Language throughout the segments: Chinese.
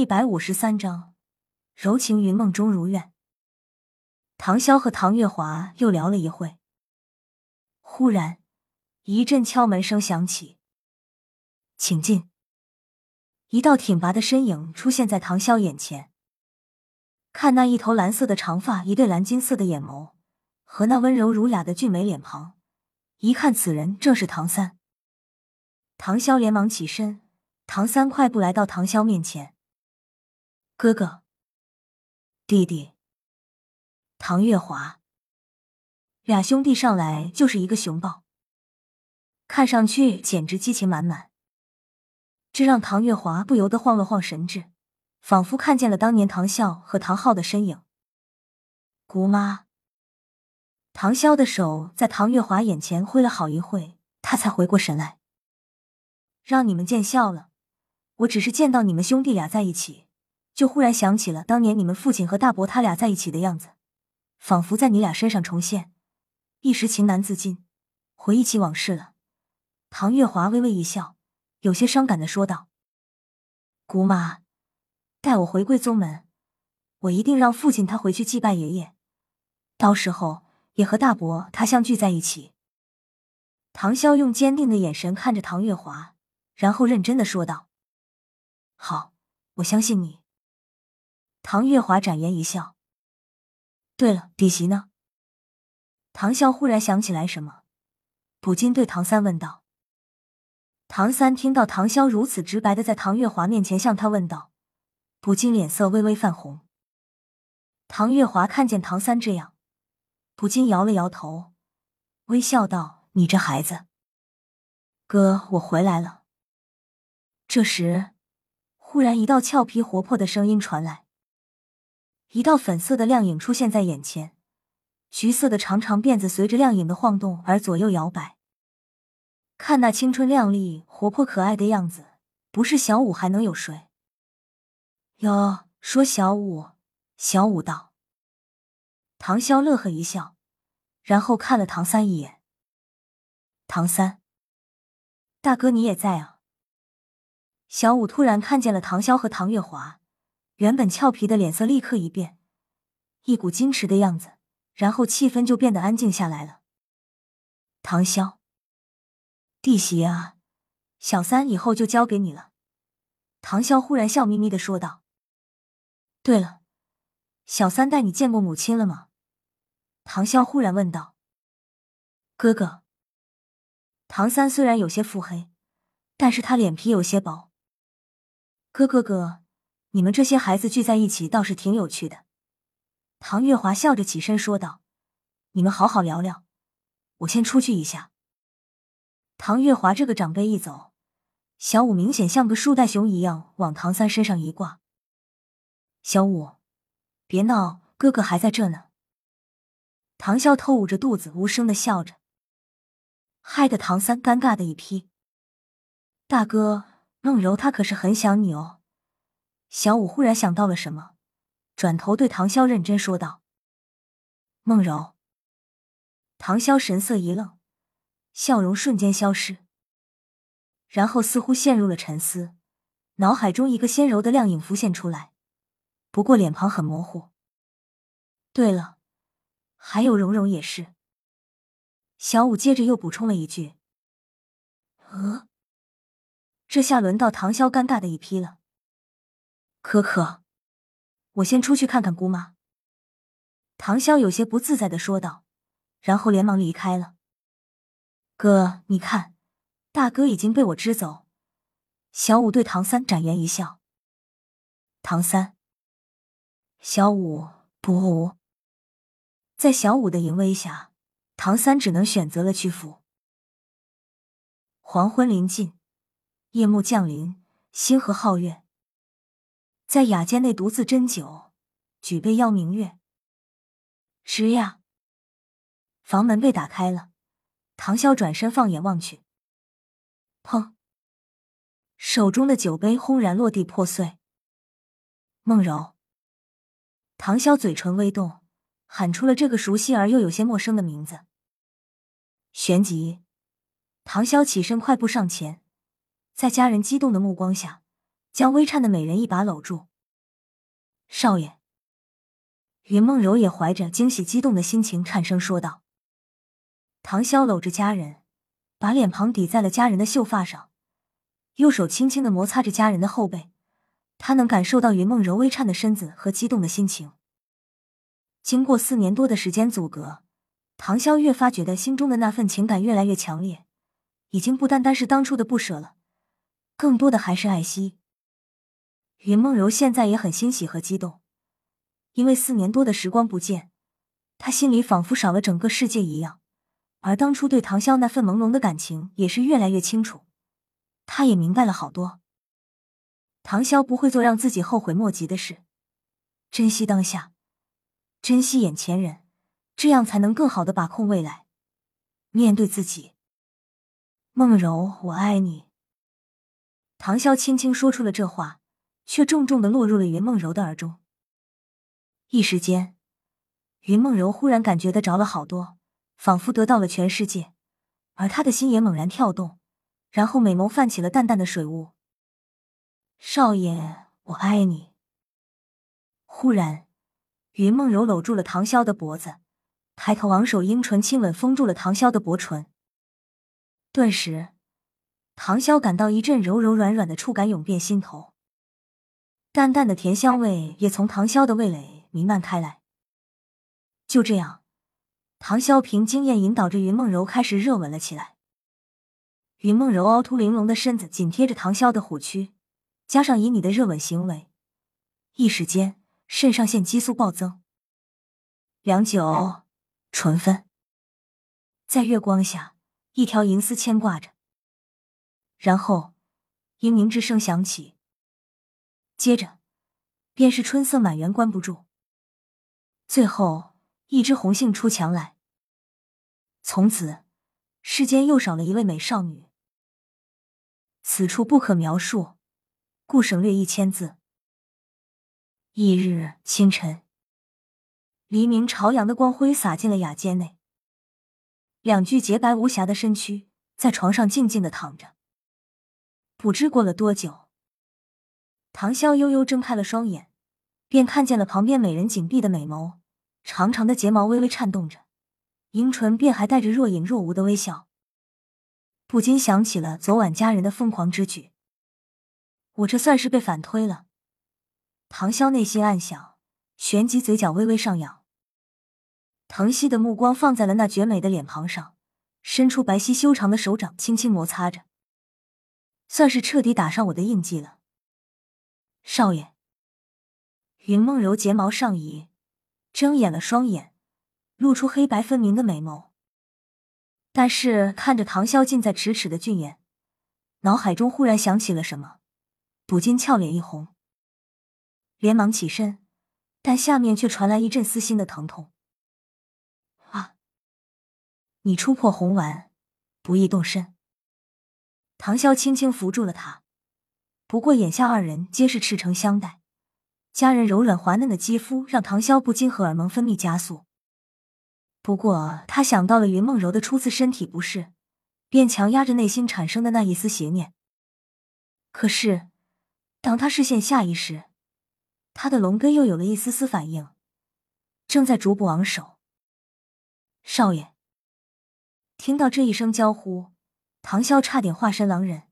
一百五十三章，柔情云梦中如愿。唐潇和唐月华又聊了一会，忽然一阵敲门声响起，请进。一道挺拔的身影出现在唐潇眼前，看那一头蓝色的长发，一对蓝金色的眼眸，和那温柔儒雅的俊美脸庞，一看此人正是唐三。唐潇连忙起身。唐三快步来到唐潇面前，哥哥，弟弟，唐月华，俩兄弟上来就是一个熊抱，看上去简直激情满满，这让唐月华不由得晃了晃神智，仿佛看见了当年唐笑和唐昊的身影。姑妈，唐潇的手在唐月华眼前挥了好一会，他才回过神来，让你们见笑了。我只是见到你们兄弟俩在一起，就忽然想起了当年你们父亲和大伯他俩在一起的样子，仿佛在你俩身上重现，一时情难自禁，回忆起往事了。唐月华微微一笑，有些伤感的说道：“姑妈，待我回归宗门，我一定让父亲他回去祭拜爷爷，到时候也和大伯他相聚在一起。”唐潇用坚定的眼神看着唐月华，然后认真的说道。好，我相信你。唐月华展颜一笑。对了，弟媳呢？唐潇忽然想起来什么，不禁对唐三问道。唐三听到唐潇如此直白的在唐月华面前向他问道，不禁脸色微微泛红。唐月华看见唐三这样，不禁摇了摇头，微笑道：“你这孩子。”哥，我回来了。这时。忽然，一道俏皮活泼的声音传来，一道粉色的亮影出现在眼前，橘色的长长辫子随着亮影的晃动而左右摇摆。看那青春靓丽、活泼可爱的样子，不是小五还能有谁？哟，说小五，小五道。唐潇乐呵一笑，然后看了唐三一眼。唐三，大哥你也在啊？小五突然看见了唐潇和唐月华，原本俏皮的脸色立刻一变，一股矜持的样子，然后气氛就变得安静下来了。唐潇，弟媳啊，小三以后就交给你了。唐潇忽然笑眯眯的说道：“对了，小三带你见过母亲了吗？”唐潇忽然问道。哥哥，唐三虽然有些腹黑，但是他脸皮有些薄。哥哥哥，你们这些孩子聚在一起倒是挺有趣的。唐月华笑着起身说道：“你们好好聊聊，我先出去一下。”唐月华这个长辈一走，小五明显像个树袋熊一样往唐三身上一挂。小五，别闹，哥哥还在这呢。唐笑偷捂着肚子，无声的笑着，害得唐三尴尬的一批。大哥。梦柔，她可是很想你哦。小五忽然想到了什么，转头对唐潇认真说道：“孟柔。”唐潇神色一愣，笑容瞬间消失，然后似乎陷入了沉思，脑海中一个纤柔的亮影浮现出来，不过脸庞很模糊。对了，还有蓉蓉也是。小五接着又补充了一句：“呃。”这下轮到唐潇尴尬的一批了。可可，我先出去看看姑妈。唐潇有些不自在的说道，然后连忙离开了。哥，你看，大哥已经被我支走。小五对唐三展颜一笑。唐三，小五不，在小五的淫威下，唐三只能选择了屈服。黄昏临近。夜幕降临，星河皓月，在雅间内独自斟酒，举杯邀明月。吱呀，房门被打开了，唐潇转身放眼望去，砰！手中的酒杯轰然落地破碎。梦柔，唐潇嘴唇微动，喊出了这个熟悉而又有些陌生的名字。旋即，唐潇起身快步上前。在家人激动的目光下，将微颤的美人一把搂住。少爷，云梦柔也怀着惊喜激动的心情颤声说道。唐潇搂着佳人，把脸庞抵在了佳人的秀发上，右手轻轻的摩擦着佳人的后背。他能感受到云梦柔微颤的身子和激动的心情。经过四年多的时间阻隔，唐潇越发觉得心中的那份情感越来越强烈，已经不单单是当初的不舍了，更多的还是爱惜。云梦柔现在也很欣喜和激动，因为四年多的时光不见，她心里仿佛少了整个世界一样。而当初对唐潇那份朦胧的感情也是越来越清楚，他也明白了好多。唐潇不会做让自己后悔莫及的事，珍惜当下，珍惜眼前人，这样才能更好的把控未来，面对自己。梦柔，我爱你。唐潇轻轻说出了这话，却重重的落入了云梦柔的耳中。一时间，云梦柔忽然感觉得着了好多，仿佛得到了全世界，而他的心也猛然跳动，然后美眸泛起了淡淡的水雾。少爷，我爱你。忽然，云梦柔搂住了唐潇的脖子，抬头昂首，樱唇亲吻封住了唐潇的薄唇。顿时，唐潇感到一阵柔柔软软的触感涌遍心头，淡淡的甜香味也从唐潇的味蕾弥漫开来。就这样，唐潇凭经验引导着云梦柔开始热吻了起来。云梦柔凹凸玲珑的身子紧贴着唐潇的虎躯。加上以你的热吻行为，一时间肾上腺激素暴增，良久，唇分，在月光下，一条银丝牵挂着。然后，嘤咛之声响起，接着便是春色满园关不住，最后一枝红杏出墙来。从此，世间又少了一位美少女。此处不可描述。故省略一千字。翌日清晨，黎明朝阳的光辉洒进了雅间内。两具洁白无瑕的身躯在床上静静的躺着。不知过了多久，唐潇悠悠睁开了双眼，便看见了旁边美人紧闭的美眸，长长的睫毛微微颤动着，樱唇便还带着若隐若无的微笑，不禁想起了昨晚家人的疯狂之举。我这算是被反推了。唐潇内心暗想，旋即嘴角微微上扬。疼惜的目光放在了那绝美的脸庞上，伸出白皙修长的手掌，轻轻摩擦着，算是彻底打上我的印记了。少爷，云梦柔睫毛上移，睁眼了双眼，露出黑白分明的美眸。但是看着唐潇近在咫尺的俊颜，脑海中忽然想起了什么。不禁俏脸一红，连忙起身，但下面却传来一阵撕心的疼痛。啊！你初破红丸，不易动身。唐潇轻轻扶住了他。不过眼下二人皆是赤诚相待，家人柔软滑嫩的肌肤让唐潇不禁荷尔蒙分泌加速。不过他想到了云梦柔的初次身体不适，便强压着内心产生的那一丝邪念。可是。当他视线下移时，他的龙根又有了一丝丝反应，正在逐步昂首。少爷，听到这一声娇呼，唐潇差点化身狼人，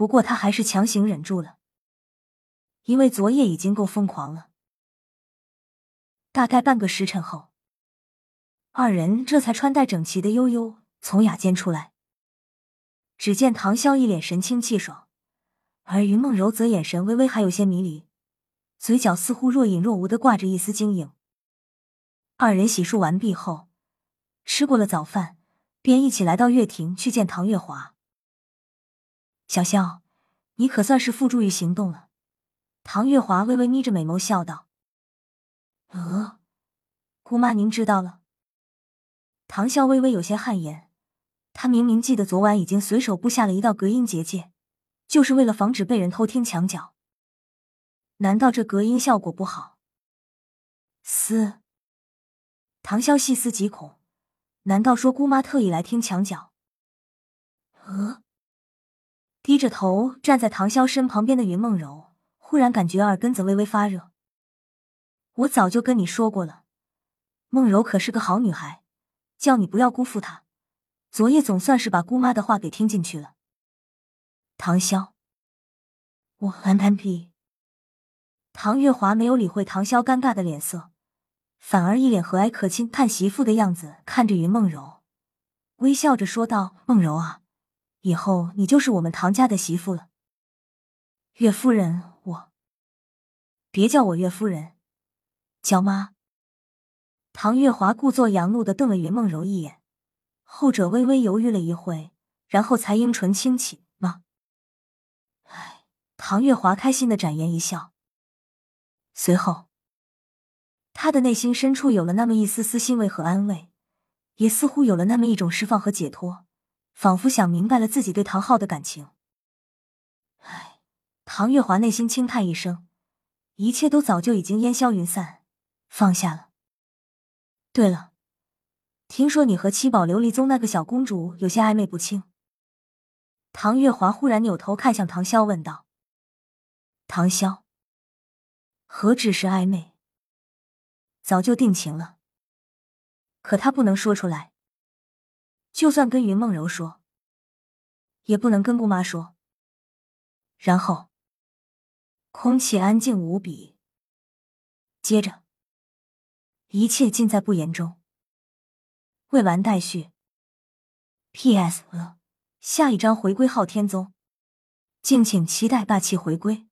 不过他还是强行忍住了，因为昨夜已经够疯狂了。大概半个时辰后，二人这才穿戴整齐的悠悠从雅间出来。只见唐潇一脸神清气爽。而云梦柔则眼神微微还有些迷离，嘴角似乎若隐若无的挂着一丝晶莹。二人洗漱完毕后，吃过了早饭，便一起来到月亭去见唐月华。小萧，你可算是付诸于行动了。唐月华微微眯着美眸笑道：“呃，姑妈您知道了。”唐笑微微有些汗颜，他明明记得昨晚已经随手布下了一道隔音结界。就是为了防止被人偷听墙角，难道这隔音效果不好？嘶！唐笑细思极恐，难道说姑妈特意来听墙角？呃，着头站在唐潇身旁边的云梦柔，忽然感觉耳根子微微发热。我早就跟你说过了，梦柔可是个好女孩，叫你不要辜负她。昨夜总算是把姑妈的话给听进去了。唐潇，我很坦白。唐月华没有理会唐潇尴尬的脸色，反而一脸和蔼可亲看媳妇的样子看着云梦柔，微笑着说道：“梦柔啊。”以后你就是我们唐家的媳妇了，岳夫人，我别叫我岳夫人，叫妈。唐月华故作佯怒的瞪了云梦柔一眼，后者微微犹豫了一会，然后才樱唇轻启，妈。唉，唐月华开心的展颜一笑，随后他的内心深处有了那么一丝丝欣慰和安慰，也似乎有了那么一种释放和解脱。仿佛想明白了自己对唐昊的感情。唉，唐月华内心轻叹一声，一切都早就已经烟消云散，放下了。对了，听说你和七宝琉璃宗那个小公主有些暧昧不清。唐月华忽然扭头看向唐潇，问道：“唐潇，何止是暧昧？早就定情了。可他不能说出来。”就算跟云梦柔说，也不能跟姑妈说。然后，空气安静无比。接着，一切尽在不言中。未完待续。P.S. 下一章回归昊天宗，敬请期待霸气回归。